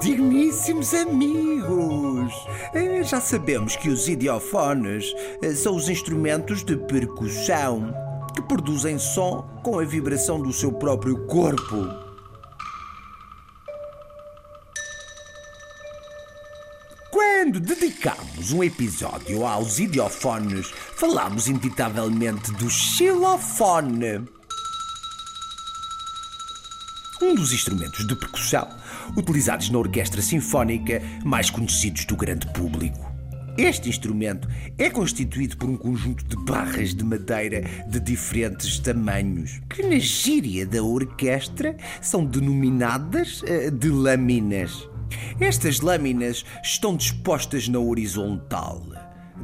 Digníssimos amigos! Eh, Já sabemos que os idiofones eh, são os instrumentos de percussão que produzem som com a vibração do seu próprio corpo. Quando dedicamos um episódio aos idiofones, falamos inevitavelmente do xilofone. Um dos instrumentos de percussão utilizados na orquestra sinfónica mais conhecidos do grande público. Este instrumento é constituído por um conjunto de barras de madeira de diferentes tamanhos, que na gíria da orquestra são denominadas eh, de lâminas. Estas lâminas estão dispostas na horizontal,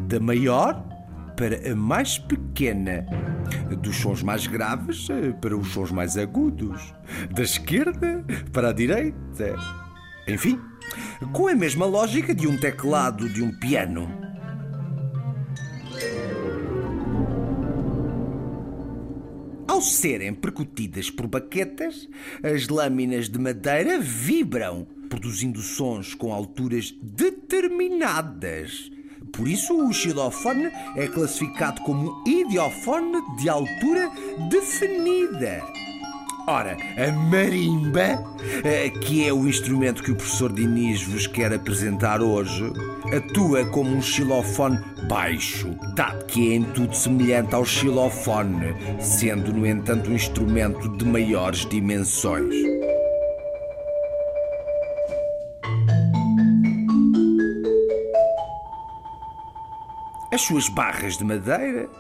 da maior para a mais pequena, dos sons mais graves eh, para os sons mais agudos, da esquerda para a direita. Enfim, com a mesma lógica de um teclado de um piano. Ao serem percutidas por baquetas, as lâminas de madeira vibram, produzindo sons com alturas determinadas. Por isso, o xilofone é classificado como idiofone de altura definida. Ora, a marimba, eh, que é o instrumento que o professor Diniz vos quer apresentar hoje, atua como um xilofone baixo, dado que é em tudo semelhante ao xilofone, sendo, no entanto, um instrumento de maiores dimensões. As suas barras de madeira,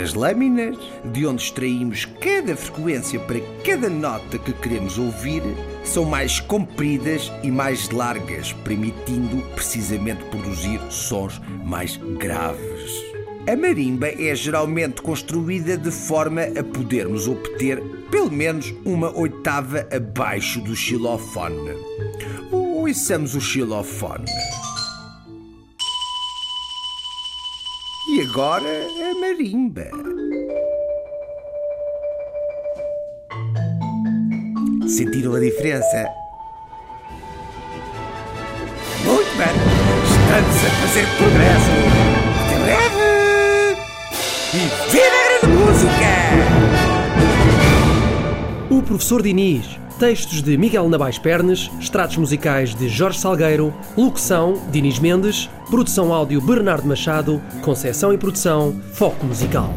as lâminas, de onde extraímos cada frequência para cada nota que queremos ouvir, são mais compridas e mais largas, permitindo precisamente produzir sons mais graves. A marimba é geralmente construída de forma a podermos obter pelo menos uma oitava abaixo do xilofone. Ouçamos o xilofone. Agora a marimba. Sentiram a diferença? Muito bem! Estamos a fazer progresso! Até breve! E viva a grande música! O Professor Diniz. Textos de Miguel Nabais Pernes, extratos musicais de Jorge Salgueiro, locução Diniz Mendes, produção áudio Bernardo Machado, conceção e produção Foco Musical.